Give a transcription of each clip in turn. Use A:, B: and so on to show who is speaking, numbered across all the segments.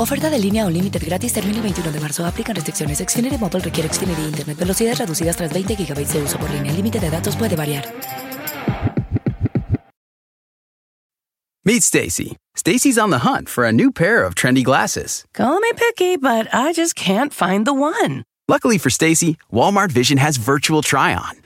A: Oferta de línea o límite gratis termina el 21 de marzo. Aplican restricciones. Xfinity Mobile requiere Xfinity Internet. Velocidades reducidas tras 20 GB de uso por línea. El límite de datos puede variar.
B: Meet Stacy. Stacy's on the hunt for a new pair of trendy glasses.
C: Call me picky, but I just can't find the one.
B: Luckily for Stacy, Walmart Vision has virtual try-on.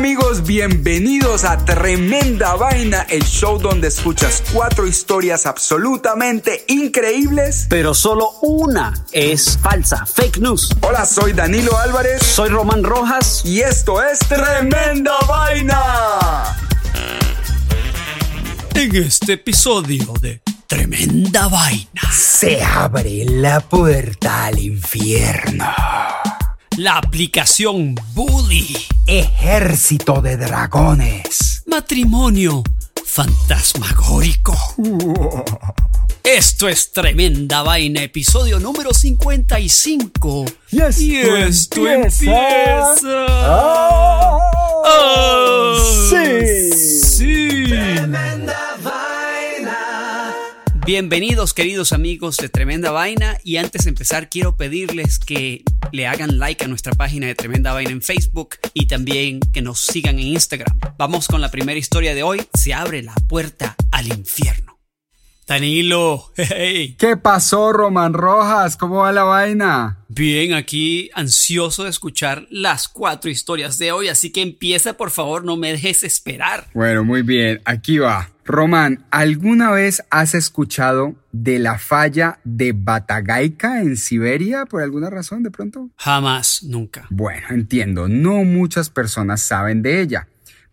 D: amigos, bienvenidos a Tremenda Vaina, el show donde escuchas cuatro historias absolutamente increíbles.
E: pero solo una es falsa, fake news.
D: Hola, soy Danilo Álvarez
E: Soy Román Rojas.
D: y esto es Tremenda Vaina.
F: En este episodio de Tremenda Vaina,
D: Se abre la puerta al infierno.
F: La aplicación Bully,
D: Ejército de dragones.
F: matrimonio fantasmagórico. Esto es Tremenda Vaina, episodio número 55.
D: Y esto
F: Y esto
D: empieza-
F: empieza.
D: Ah, sí.
F: sí. Bienvenidos queridos amigos de Tremenda Vaina y antes de empezar quiero pedirles que le hagan like a nuestra página de Tremenda Vaina en Facebook y también que nos sigan en Instagram. Vamos con la primera historia de hoy, se abre la puerta al infierno. Danilo, hey,
D: ¿Qué pasó, Román Rojas? ¿Cómo va la vaina?
F: bien aquí ansioso de escuchar las cuatro historias de hoy, así que empieza por favor, no me dejes esperar.
D: Bueno, muy bien, aquí va. Román, ¿alguna vez has escuchado de la falla de Batagaica en Siberia por alguna razón de pronto?
F: Jamás, nunca.
D: Bueno, entiendo, no muchas personas saben de ella,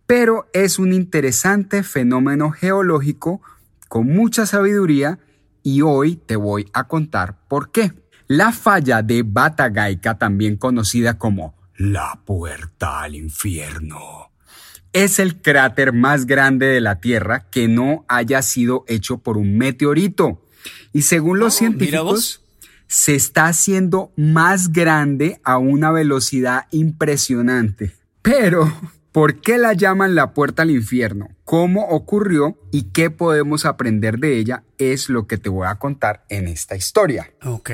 D: pero es un interesante fenómeno geológico con mucha sabiduría y hoy te voy a contar por qué. La falla de Batagaica, también conocida como la puerta al infierno, es el cráter más grande de la Tierra que no haya sido hecho por un meteorito. Y según los
F: Oh,
D: científicos, se está haciendo más grande a una velocidad impresionante. Pero, ¿por qué la llaman la puerta al infierno? ¿Cómo ocurrió y qué podemos aprender de ella? Es lo que te voy a contar en esta historia.
F: Ok.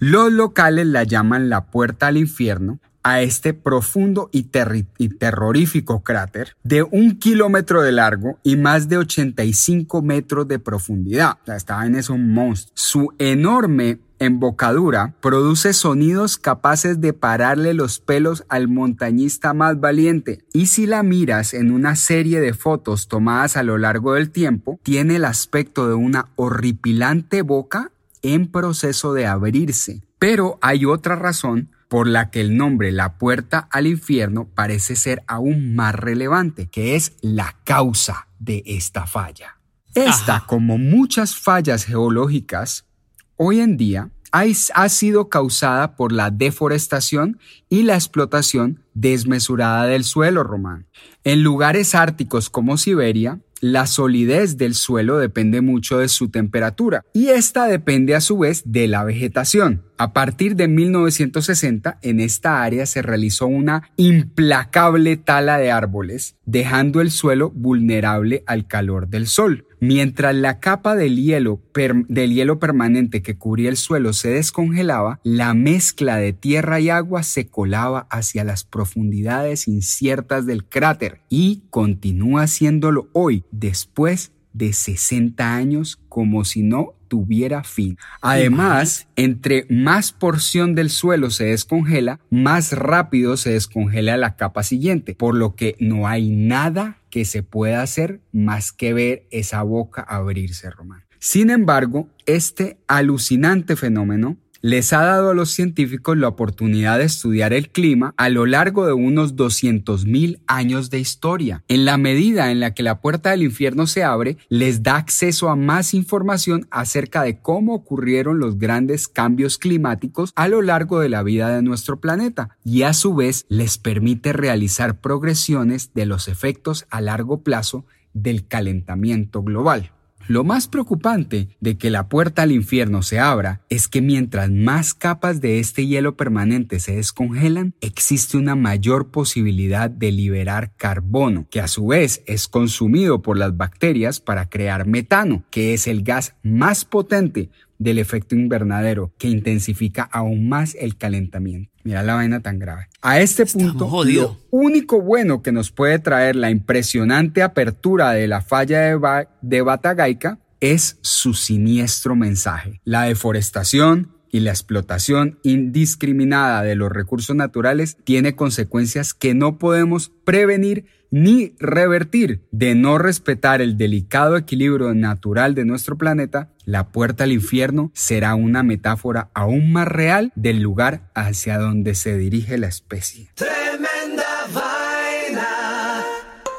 D: Los locales la llaman la puerta al infierno a este profundo y, terrorífico cráter de un kilómetro de largo y más de 85 metros de profundidad. O sea, esta vaina monstruo. Su enorme embocadura produce sonidos capaces de pararle los pelos al montañista más valiente. Y si la miras en una serie de fotos tomadas a lo largo del tiempo, tiene el aspecto de una horripilante boca en proceso de abrirse. Pero hay otra razón por la que el nombre La Puerta al Infierno parece ser aún más relevante, que es la causa de esta falla. Esta, como muchas fallas geológicas, hoy en día ha sido causada por la deforestación y la explotación desmesurada del suelo romano. En lugares árticos como Siberia, la solidez del suelo depende mucho de su temperatura y esta depende a su vez de la vegetación. A partir de 1960 en esta área se realizó una implacable tala de árboles, dejando el suelo vulnerable al calor del sol. Mientras la capa del hielo, del hielo permanente que cubría el suelo se descongelaba, la mezcla de tierra y agua se colaba hacia las profundidades inciertas del cráter y continúa haciéndolo hoy, después de 60 años, como si no tuviera fin. Además, entre más porción del suelo se descongela, más rápido se descongela la capa siguiente, por lo que no hay nada que se pueda hacer más que ver esa boca abrirse, Román. Sin embargo, este alucinante fenómeno les ha dado a los científicos la oportunidad de estudiar el clima a lo largo de unos 200.000 años de historia. En la medida en la que la puerta del infierno se abre, les da acceso a más información acerca de cómo ocurrieron los grandes cambios climáticos a lo largo de la vida de nuestro planeta y a su vez les permite realizar progresiones de los efectos a largo plazo del calentamiento global. Lo más preocupante de que la puerta al infierno se abra es que mientras más capas de este hielo permanente se descongelan, existe una mayor posibilidad de liberar carbono, que a su vez es consumido por las bacterias para crear metano, que es el gas más potente del efecto invernadero que intensifica aún más el calentamiento. Mira la vaina tan grave. A este punto, lo único bueno que nos puede traer la impresionante apertura de la falla de, de Batagaica es su siniestro mensaje. La deforestación, y la explotación indiscriminada de los recursos naturales tiene consecuencias que no podemos prevenir ni revertir. De no respetar el delicado equilibrio natural de nuestro planeta, la puerta al infierno será una metáfora aún más real del lugar hacia donde se dirige la especie.
G: Tremenda vaina.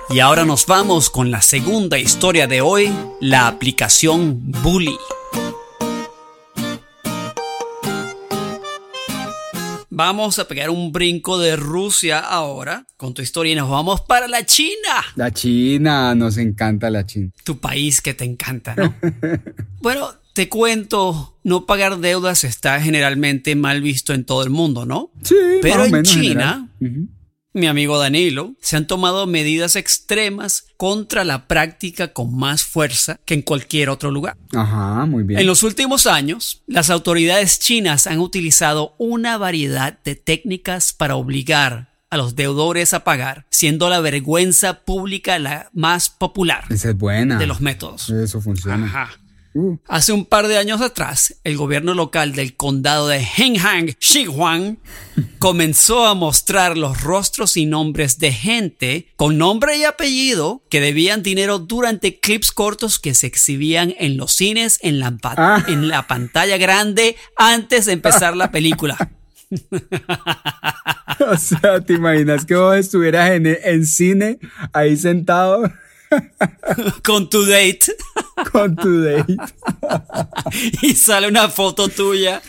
F: Y ahora nos vamos con la segunda historia de hoy, la aplicación Bully. Vamos a pegar un brinco de Rusia ahora con tu historia y nos vamos para la China.
D: La China, nos encanta la China.
F: Tu país que te encanta, ¿no? bueno, te cuento, no pagar deudas está generalmente mal visto en todo el mundo, ¿no?
D: Sí,
F: pero en China. Mi amigo Danilo, se han tomado medidas extremas contra la práctica con más fuerza que en cualquier otro lugar.
D: Ajá, muy bien.
F: En los últimos años, las autoridades chinas han utilizado una variedad de técnicas para obligar a los deudores a pagar, siendo la vergüenza pública la más popular
D: Esa es buena.
F: de los métodos.
D: Eso funciona.
F: Ajá.
D: Uh,
F: Hace un par de años atrás, el gobierno local del condado de Henghang, Xinhuang, comenzó a mostrar los rostros y nombres de gente con nombre y apellido que debían dinero durante clips cortos que se exhibían en los cines en la,
D: Ah.
F: en la pantalla grande antes de empezar la película.
D: o sea, ¿te imaginas que vos estuvieras en, en cine ahí sentado
F: con tu date
D: con tu date?
F: y sale una foto tuya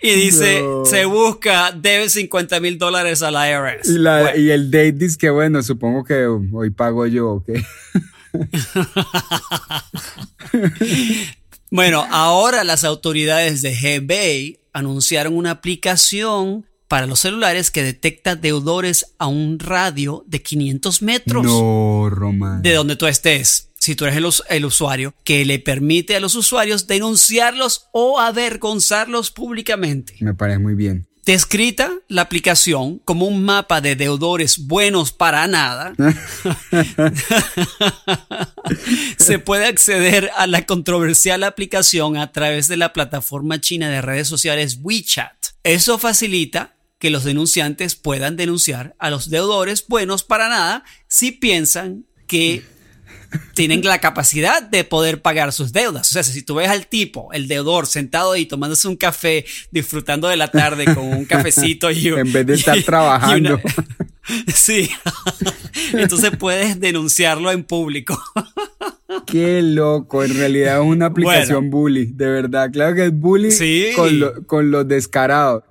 F: y dice,
D: No.
F: se busca, debe 50 mil dólares a la IRS.
D: Y, la-
F: Bueno.
D: y el date dice que bueno, supongo que hoy pago yo, ¿ok?
F: Bueno, ahora las autoridades de Hebei anunciaron una aplicación para los celulares que detecta deudores a un radio de 500 metros
D: No, Román.
F: de donde tú estés. Si tú eres el, el usuario, que le permite a los usuarios denunciarlos o avergonzarlos públicamente.
D: Me parece muy bien.
F: Descrita la aplicación como un mapa de deudores buenos para nada, se puede acceder a la controversial aplicación a través de la plataforma china de redes sociales WeChat. Eso facilita que los denunciantes puedan denunciar a los deudores buenos para nada si piensan que tienen la capacidad de poder pagar sus deudas. O sea, si tú ves al tipo, el deudor, sentado ahí tomándose un café, disfrutando de la tarde con un cafecito y
D: En vez de estar trabajando.
F: sí. Entonces puedes denunciarlo en público.
D: Qué loco, en realidad es una aplicación bully, de verdad. Claro que es bully con, con los descarados.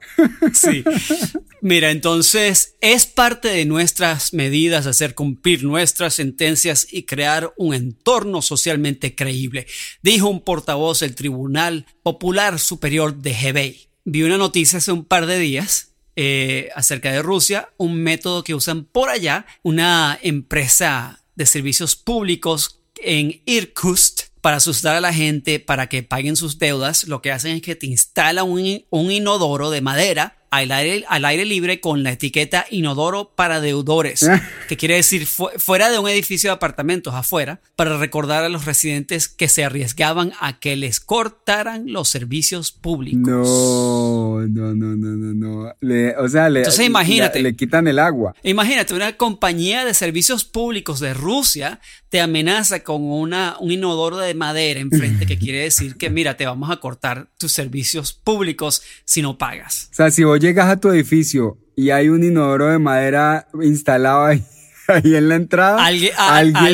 F: Sí. Mira, entonces es parte de nuestras medidas hacer cumplir nuestras sentencias y crear un entorno socialmente creíble, dijo un portavoz del Tribunal Popular Superior de Hebei. Vi una noticia hace un par de días eh, acerca de Rusia, un método que usan por allá, una empresa de servicios públicos en Irkutsk para asustar a la gente para que paguen sus deudas, lo que hacen es que te instalan un, un inodoro de madera al aire, al aire libre con la etiqueta inodoro para deudores, que quiere decir fuera de un edificio de apartamentos, afuera, para recordar a los residentes que se arriesgaban a que les cortaran los servicios públicos.
D: No, no, no, no, no, no. o sea, le,
F: Entonces imagínate.
D: Le, quitan el agua.
F: Imagínate, una compañía de servicios públicos de Rusia te amenaza con una, un inodoro de madera enfrente, que quiere decir que, mira, te vamos a cortar tus servicios públicos si no pagas.
D: O sea, si vos llegas a tu edificio y hay un inodoro de madera instalado ahí, en la entrada, alguien,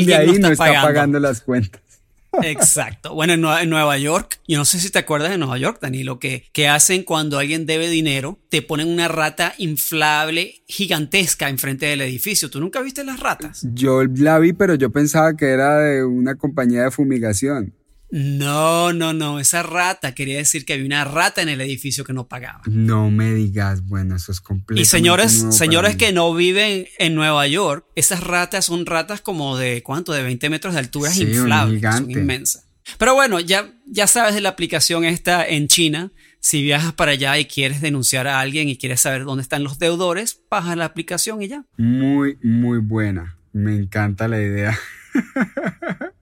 D: de ahí no está, pagando. las cuentas.
F: Exacto. Bueno, en Nueva, York, yo no sé si te acuerdas de Nueva York, Dani, lo que, que hacen cuando alguien debe dinero, te ponen una rata inflable gigantesca enfrente del edificio. ¿Tú nunca viste las ratas?
D: Yo la vi, pero yo pensaba que era de una compañía de fumigación.
F: No, no, no, esa rata quería decir que había una rata en el edificio que no pagaba.
D: No me digas, bueno, eso es completo.
F: Y señores, señores que no viven en Nueva York, esas ratas son ratas como de ¿cuánto? De 20 metros de altura, sí, inflables, son inmensas. Pero bueno, ya, ya sabes de la aplicación esta en China. Si viajas para allá y quieres denunciar a alguien y quieres saber dónde están los deudores, baja la aplicación y ya.
D: Muy, muy buena. Me encanta la idea.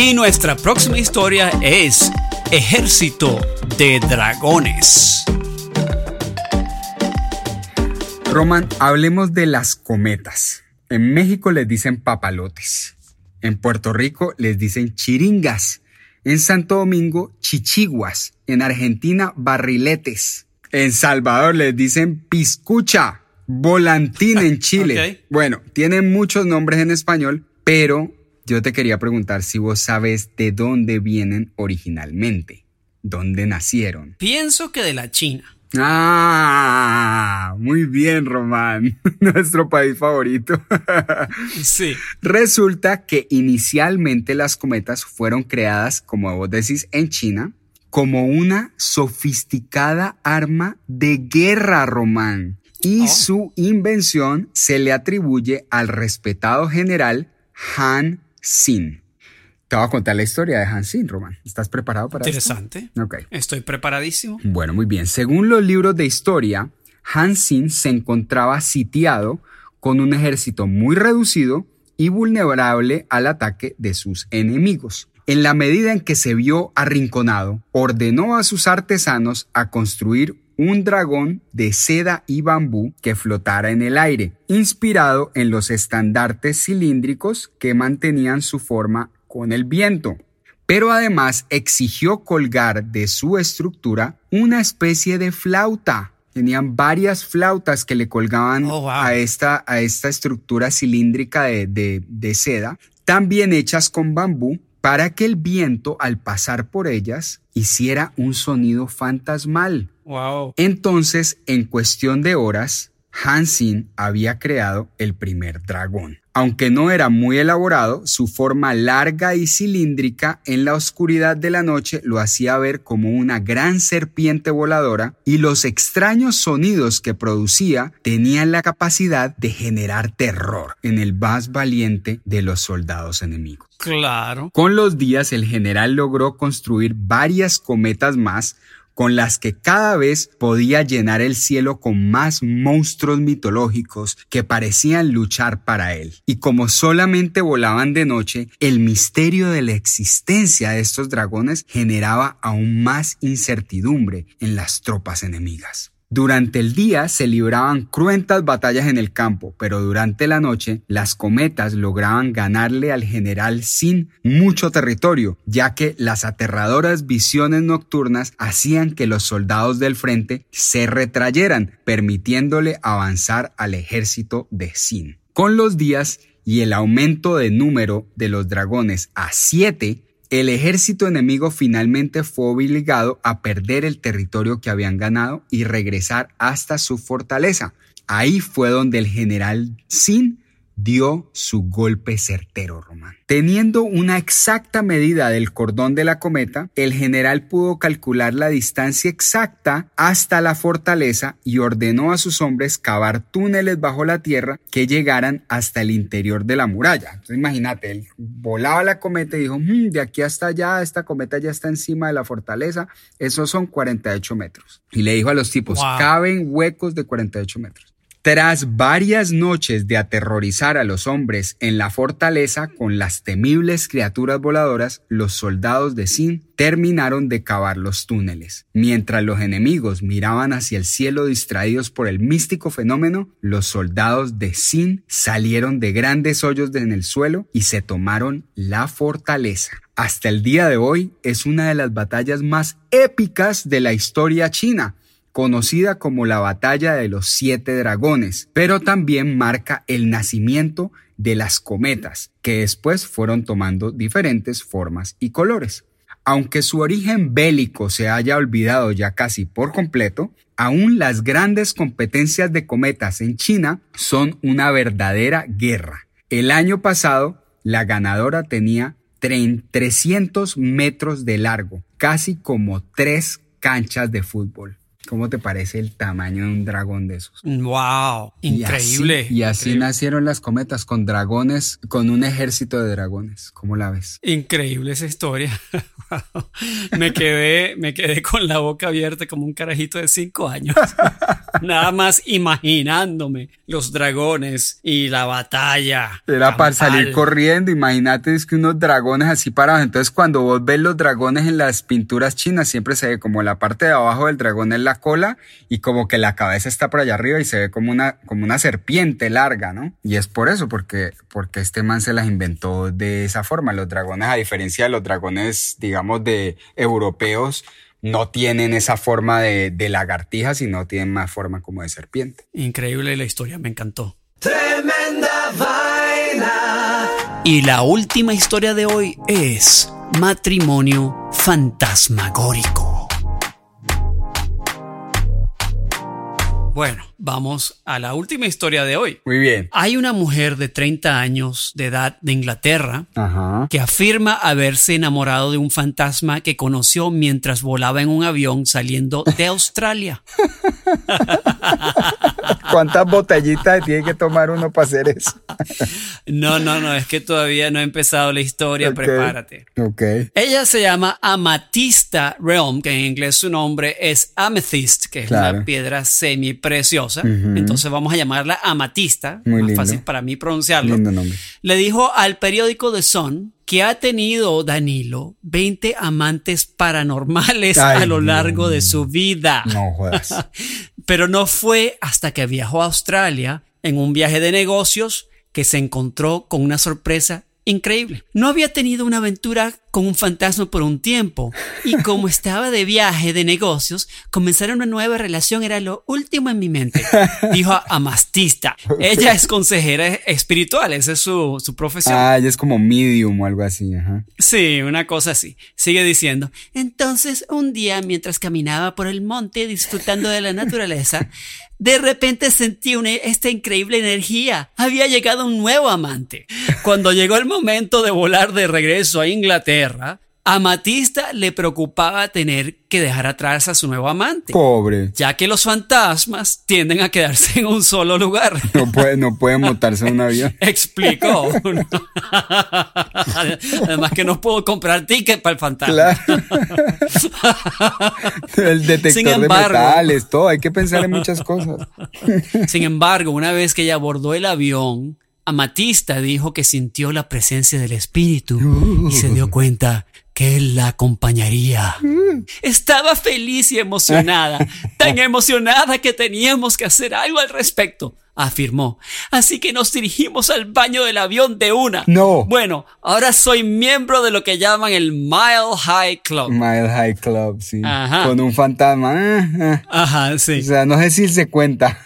F: Y nuestra próxima historia es Ejército de Dragones.
D: Roman, hablemos de las cometas. En México les dicen papalotes. En Puerto Rico les dicen chiringas. En Santo Domingo, chichiguas. En Argentina, barriletes. En Salvador les dicen piscucha. Volantín en Chile. Bueno, tienen muchos nombres en español, pero yo te quería preguntar si vos sabes de dónde vienen originalmente, dónde nacieron.
F: Pienso que de la China.
D: Ah, muy bien, Román. Nuestro país favorito.
F: sí.
D: Resulta que inicialmente las cometas fueron creadas, como vos decís, en China, como una sofisticada arma de guerra, Román. Y oh. su invención se le atribuye al respetado general Han sin. Te voy a contar la historia de Hansin, Roman. ¿Estás preparado para
F: Interesante.
D: esto?
F: Interesante. Ok. Estoy preparadísimo.
D: Bueno, muy bien. Según los libros de historia, Hansin se encontraba sitiado con un ejército muy reducido y vulnerable al ataque de sus enemigos. En la medida en que se vio arrinconado, ordenó a sus artesanos a construir un dragón de seda y bambú que flotara en el aire, inspirado en los estandartes cilíndricos que mantenían su forma con el viento. Pero además exigió colgar de su estructura una especie de flauta. Tenían varias flautas que le colgaban
F: Oh, wow.
D: a, esta, a esta estructura cilíndrica de, de- de seda, también hechas con bambú, para que el viento al pasar por ellas hiciera un sonido fantasmal.
F: Wow.
D: Entonces, en cuestión de horas, Hansin había creado el primer dragón. Aunque no era muy elaborado, su forma larga y cilíndrica en la oscuridad de la noche lo hacía ver como una gran serpiente voladora y los extraños sonidos que producía tenían la capacidad de generar terror en el más valiente de los soldados enemigos.
F: Claro.
D: Con los días el general logró construir varias cometas más con las que cada vez podía llenar el cielo con más monstruos mitológicos que parecían luchar para él. Y como solamente volaban de noche, el misterio de la existencia de estos dragones generaba aún más incertidumbre en las tropas enemigas. Durante el día se libraban cruentas batallas en el campo, pero durante la noche las cometas lograban ganarle al general sin mucho territorio, ya que las aterradoras visiones nocturnas hacían que los soldados del frente se retrayeran, permitiéndole avanzar al ejército de Sin. Con los días y el aumento de número de los dragones a siete, el ejército enemigo finalmente fue obligado a perder el territorio que habían ganado y regresar hasta su fortaleza. Ahí fue donde el general Sin dio su golpe certero, Román. Teniendo una exacta medida del cordón de la cometa, el general pudo calcular la distancia exacta hasta la fortaleza y ordenó a sus hombres cavar túneles bajo la tierra que llegaran hasta el interior de la muralla. Entonces imagínate, él volaba la cometa y dijo, "Mm, de aquí hasta allá, esta cometa ya está encima de la fortaleza, esos son 48 metros. Y le dijo a los tipos,
F: Wow.
D: caben huecos de 48 metros. Tras varias noches de aterrorizar a los hombres en la fortaleza con las temibles criaturas voladoras, los soldados de Sin terminaron de cavar los túneles. Mientras los enemigos miraban hacia el cielo distraídos por el místico fenómeno, los soldados de Sin salieron de grandes hoyos en el suelo y se tomaron la fortaleza. Hasta el día de hoy es una de las batallas más épicas de la historia china conocida como la Batalla de los Siete Dragones, pero también marca el nacimiento de las cometas, que después fueron tomando diferentes formas y colores. Aunque su origen bélico se haya olvidado ya casi por completo, aún las grandes competencias de cometas en China son una verdadera guerra. El año pasado, la ganadora tenía 300 metros de largo, casi como tres canchas de fútbol. ¿Cómo te parece el tamaño de un dragón de esos?
F: Wow.
D: Y
F: Increíble.
D: así- Y así,
F: increíble.
D: nacieron las cometas con dragones, con un ejército de dragones. ¿Cómo la ves?
F: Increíble esa historia. me quedé, me quedé con la boca abierta como un carajito de cinco años. Nada más imaginándome los dragones y la batalla.
D: Era para salir corriendo, imagínate, es que unos dragones así parados. Entonces, cuando vos ves los dragones en las pinturas chinas, siempre se ve como la parte de abajo del dragón es la cola y como que la cabeza está por allá arriba y se ve como una, como una serpiente larga, ¿no? Y es por eso, porque, porque este man se las inventó de esa forma. Los dragones, a diferencia de los dragones, digamos, de europeos, no tienen esa forma de, de lagartija, sino tienen más forma como de serpiente.
F: Increíble la historia, me encantó.
G: Tremenda vaina.
F: Y la última historia de hoy es matrimonio fantasmagórico. Bueno, vamos a la última historia de hoy.
D: Muy bien.
F: Hay una mujer de 30 años de edad de Inglaterra
D: Ajá.
F: que afirma haberse enamorado de un fantasma que conoció mientras volaba en un avión saliendo de Australia.
D: ¿Cuántas botellitas tiene que tomar uno para hacer eso?
F: No, no, no, es que todavía no he empezado la historia, prepárate.
D: Ok.
F: Ella se llama Amatista Realm, que en inglés su nombre es Amethyst, que es
D: Claro.
F: una piedra semi preciosa. Entonces vamos a llamarla Amatista,
D: Muy
F: más
D: lindo.
F: fácil para mí pronunciarlo.
D: Lindo nombre.
F: Le dijo al periódico The Sun que ha tenido Danilo 20 amantes paranormales
D: Ay,
F: a lo largo de su vida.
D: No jodas.
F: Pero no fue hasta que viajó a Australia en un viaje de negocios que se encontró con una sorpresa increíble. No había tenido una aventura con un fantasma por un tiempo y como estaba de viaje de negocios, comenzar una nueva relación era lo último en mi mente, dijo Amastista. Ella es consejera espiritual, esa es su, su profesión.
D: Ah, ella es como medium o algo así, ajá.
F: Sí, una cosa así. Sigue diciendo. Entonces, un día, mientras caminaba por el monte disfrutando de la naturaleza, de repente sentí una, esta increíble energía. Había llegado un nuevo amante. Cuando llegó el momento de volar de regreso a Inglaterra, a Matista le preocupaba tener que dejar atrás a su nuevo amante.
D: Pobre.
F: Ya que los fantasmas tienden a quedarse en un solo lugar.
D: No puede, no puede montarse en un avión.
F: Explicó. Además que no puedo comprar ticket para el fantasma.
D: Claro. El detector de metales, todo. Hay que pensar en muchas cosas.
F: Sin embargo, una vez que ella abordó el avión, Amatista dijo que sintió la presencia del espíritu y se dio cuenta que él la acompañaría. Estaba feliz y emocionada, tan emocionada que teníamos que hacer algo al respecto, afirmó. Así que nos dirigimos al baño del avión de una.
D: No.
F: Bueno, ahora soy miembro de lo que llaman el Mile High Club.
D: Mile High Club, sí.
F: Ajá.
D: Con un fantasma.
F: Ajá, sí.
D: O sea, no sé si se cuenta.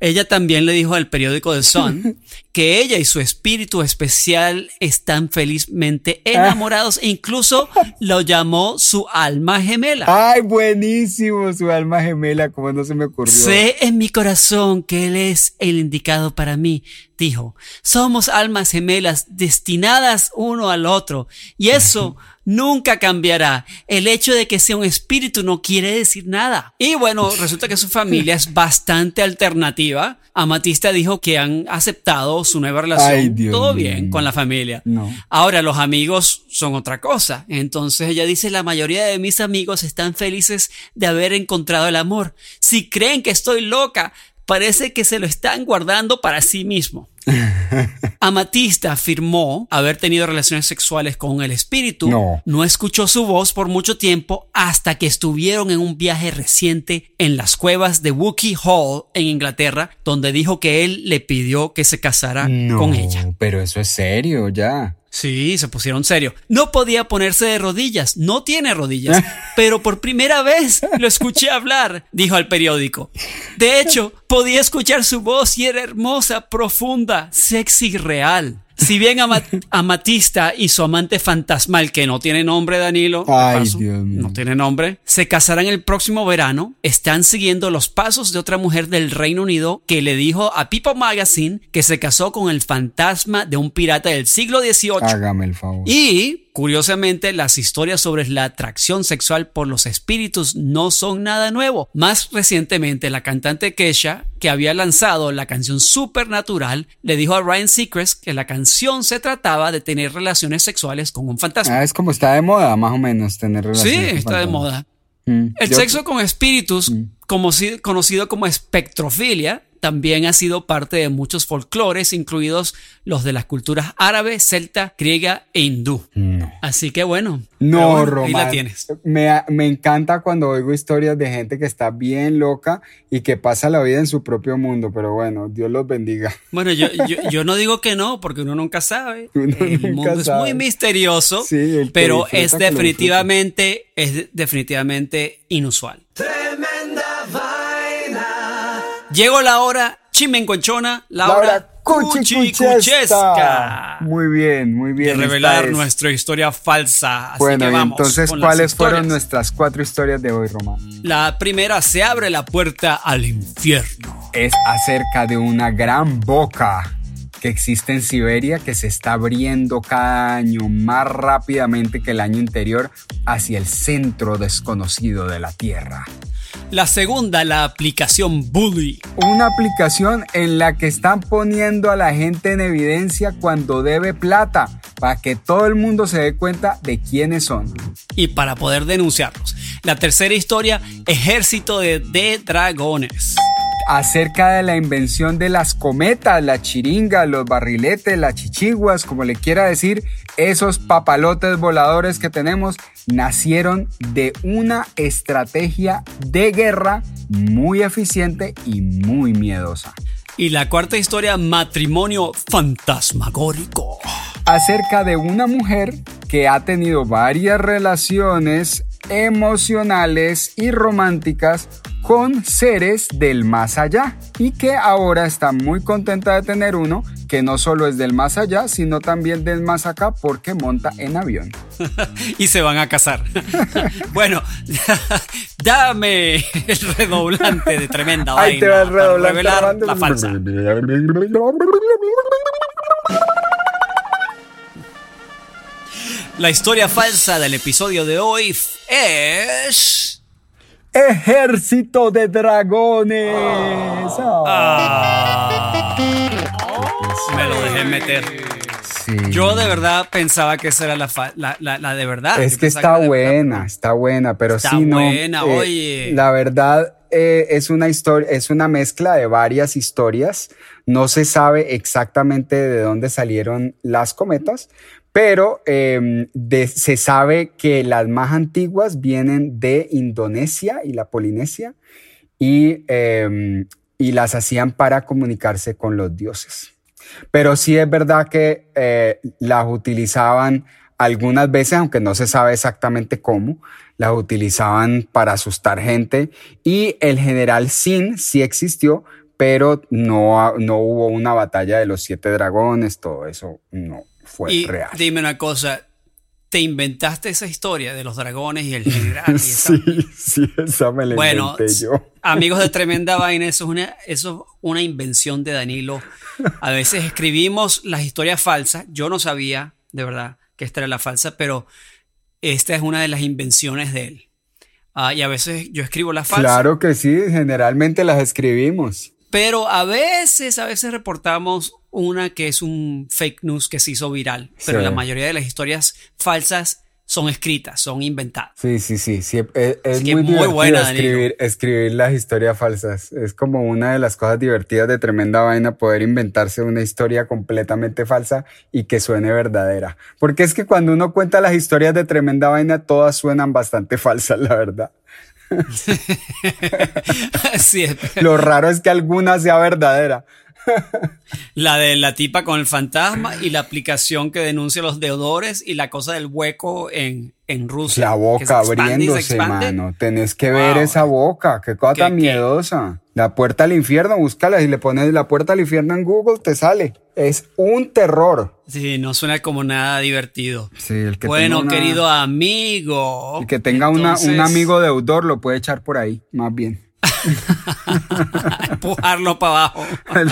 F: Ella también le dijo al periódico The Sun que ella y su espíritu especial están felizmente enamorados e incluso lo llamó su alma gemela.
D: Ay, buenísimo, su alma gemela, como no se me ocurrió.
F: Sé en mi corazón que él es el indicado para mí, dijo. Somos almas gemelas destinadas uno al otro y eso nunca cambiará. El hecho de que sea un espíritu no quiere decir nada. Y bueno, resulta que su familia es bastante alternativa. Amatista dijo que han aceptado su nueva relación.
D: Ay, Dios
F: Todo bien con la familia.
D: No.
F: Ahora los amigos son otra cosa. Entonces ella dice, la mayoría de mis amigos están felices de haber encontrado el amor. Si creen que estoy loca, parece que se lo están guardando para sí mismo. Amatista afirmó haber tenido relaciones sexuales con el espíritu.
D: No.
F: escuchó su voz por mucho tiempo hasta que estuvieron en un viaje reciente en las cuevas de Wookiee Hall en Inglaterra, donde dijo que él le pidió que se casara
D: No,
F: con ella.
D: pero eso es serio, ya.
F: Sí, se pusieron serio. No podía ponerse de rodillas, no tiene rodillas, pero por primera vez lo escuché hablar, dijo al periódico. De hecho, podía escuchar su voz y era hermosa, profunda, sexy y real. Si bien Ama- Amatista y su amante fantasmal, que no tiene nombre, Danilo, de
D: Ay,
F: paso,
D: Dios mío.
F: no tiene nombre, se casarán el próximo verano, están siguiendo los pasos de otra mujer del Reino Unido que le dijo a People Magazine que se casó con el fantasma de un pirata del siglo XVIII.
D: Hágame el favor.
F: Y, curiosamente, las historias sobre la atracción sexual por los espíritus no son nada nuevo. Más recientemente, la cantante Kesha, que había lanzado la canción Supernatural, le dijo a Ryan Seacrest que la canción se trataba de tener relaciones sexuales con un fantasma.
D: Ah, es como está de moda, más o menos, tener
F: sí,
D: relaciones. con
F: está de moda.
D: Mm,
F: El
D: yo-
F: sexo con espíritus, como si- conocido como espectrofilia, también ha sido parte de muchos folclores, incluidos los de las culturas árabe, celta, griega e hindú.
D: No.
F: Así que bueno.
D: No,
F: bueno,
D: Román.
F: Ahí la tienes.
D: Me, me encanta cuando oigo historias de gente que está bien loca y que pasa la vida en su propio mundo, pero bueno, Dios los bendiga.
F: Bueno, yo, yo, yo no digo que no, porque uno nunca sabe.
D: Uno
F: el
D: nunca
F: mundo es
D: sabe.
F: muy misterioso,
D: Sí,
F: pero es definitivamente, es de- definitivamente inusual.
G: Tremenda vaina.
F: Llegó la hora chimenconchona, la hora cuchicuchesca.
D: cuchicuchesca. Muy bien, muy
F: de
D: bien. esta
F: revelar
D: es.
F: nuestra historia falsa. Así
D: Bueno,
F: que
D: y
F: vamos
D: entonces, ¿cuáles fueron nuestras cuatro historias de hoy, Román?
F: La primera se abre la puerta al infierno.
D: Es acerca de una gran boca que existe en Siberia que se está abriendo cada año más rápidamente que el año anterior hacia el centro desconocido de la Tierra.
F: La segunda, la aplicación Bully.
D: Una aplicación en la que están poniendo a la gente en evidencia cuando debe plata, para que todo el mundo se dé cuenta de quiénes son.
F: Y para poder denunciarlos. La tercera historia, Ejército de, de Dragones
D: acerca de la invención de las cometas, la chiringa, los barriletes, las chichiguas, como le quiera decir, esos papalotes voladores que tenemos nacieron de una estrategia de guerra muy eficiente y muy miedosa.
F: Y la cuarta historia, matrimonio fantasmagórico.
D: Acerca de una mujer que ha tenido varias relaciones emocionales y románticas con seres del más allá y que ahora está muy contenta de tener uno que no solo es del más allá, sino también del más acá porque monta en avión.
F: y se van a casar. bueno, dame el redoblante de tremenda
D: Ahí te va el redoblante
F: revelar la falsa. La historia falsa del episodio de hoy es...
D: Ejército de dragones.
F: Ah. me lo dejé meter. Yo de verdad pensaba que esa era la, la, de verdad.
D: Es que está buena, está buena, pero
F: está
D: sí
F: buena,
D: no.
F: Eh, oye.
D: La verdad eh, es una historia, es una mezcla de varias historias. No se sabe exactamente de dónde salieron las cometas, pero em, se sabe que las más antiguas vienen de Indonesia y la Polinesia y, em, y las hacían para comunicarse con los dioses. Pero sí es verdad que eh, las utilizaban algunas veces, aunque no se sabe exactamente cómo, las utilizaban para asustar gente y el general Sin sí existió, pero no, no hubo una batalla de los siete dragones, todo eso no, fue
F: y
D: real.
F: Dime una cosa, ¿te inventaste esa historia de los dragones y el general?
D: sí, sí, esa me la
F: bueno,
D: inventé yo.
F: amigos de Tremenda Vaina, eso es, una, eso es una invención de Danilo. A veces escribimos las historias falsas, yo no sabía, de verdad, que esta era la falsa, pero esta es una de las invenciones de él. Ah, y a veces yo escribo las falsas.
D: Claro que sí, generalmente las escribimos.
F: Pero a veces, a veces reportamos una que es un fake news que se hizo viral, pero la mayoría de las historias falsas son escritas, son inventadas.
D: Sí, sí, sí, sí es, muy, muy buena escribir, escribir las historias falsas. Es como una de las cosas divertidas de tremenda vaina poder inventarse una historia completamente falsa y que suene verdadera. Porque es que cuando uno cuenta las historias de tremenda vaina, todas suenan bastante falsas, la verdad.
F: sí,
D: Lo raro es que alguna sea verdadera.
F: La de la tipa con el fantasma y la aplicación que denuncia los deudores y la cosa del hueco en, en Rusia.
D: La boca abriéndose, mano. Tenés que ver esa boca. Qué cosa tan miedosa. La puerta al infierno, búscala. Si le pones la puerta al infierno en Google, te sale. Es un terror.
F: Sí, no suena como nada divertido.
D: Sí, el que
F: bueno, querido amigo.
D: El que tenga una, un amigo deudor lo puede echar por ahí, más bien.
F: Empujarlo para abajo.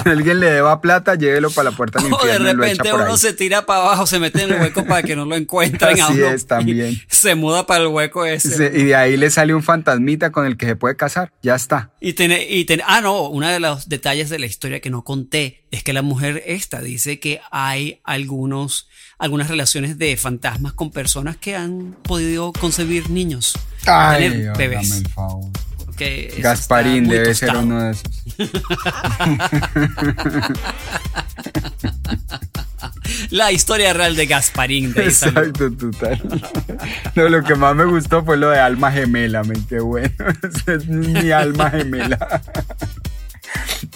D: Alguien le deba plata, llévelo para la puerta del infierno.
F: O de repente uno se tira para abajo, se mete en el hueco para que no lo encuentren.
D: Así es, también.
F: Se muda para el hueco ese.
D: y de ahí le sale un fantasmita con el que se puede casar. Ya está.
F: Y tiene, y tiene, ah, no, uno de los detalles de la historia que no conté es que la mujer esta dice que hay algunos, algunas relaciones de fantasmas con personas que han podido concebir niños.
D: Ay, tener bebés. Favor. Gasparín debe ser uno de esos.
F: La historia real de Gasparín. De
D: Exacto, total. No, lo que más me gustó fue lo de alma gemela, me qué bueno. es mi alma gemela.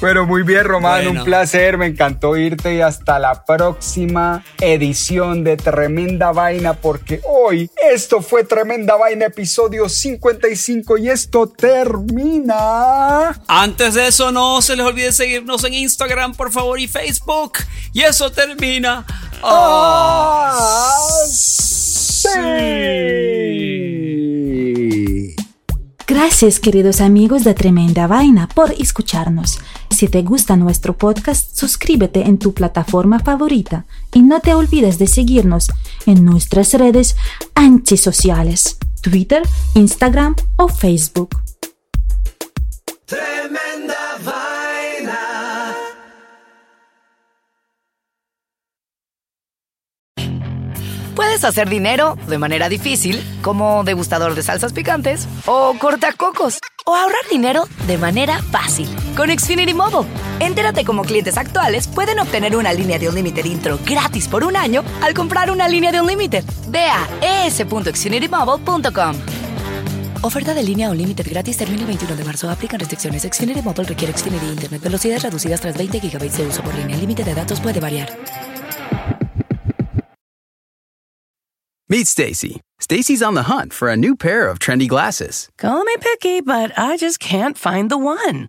D: Pero muy bien, Román, un placer, me encantó irte y hasta la próxima edición de Tremenda Vaina, porque hoy esto fue Tremenda Vaina, episodio 55 y esto termina.
F: Antes de eso, no se les olvide seguirnos en Instagram, por favor, y Facebook. Y eso termina.
D: ¡Ah! sí.
H: Gracias queridos amigos de Tremenda Vaina por escucharnos. Si te gusta nuestro podcast, suscríbete en tu plataforma favorita y no te olvides de seguirnos en nuestras redes antisociales, Twitter, Instagram o Facebook. Tremenda vaina.
A: Puedes hacer dinero de manera difícil, como degustador de salsas picantes, o cortacocos, o ahorrar dinero de manera fácil con Xfinity Mobile. Entérate cómo clientes actuales pueden obtener una línea de un límite intro gratis por un año al comprar una línea de un límite. Ve a es.xfinitymobile.com. Oferta de línea o límite gratis termina el 21 de marzo. Aplican restricciones. Xfinity Mobile requiere Xfinity Internet. Velocidades reducidas tras 20 GB de uso por línea. El límite de datos puede variar.
B: Meet Stacy. Stacy's on the hunt for a new pair of trendy glasses.
C: Call me picky, but I just can't find the one.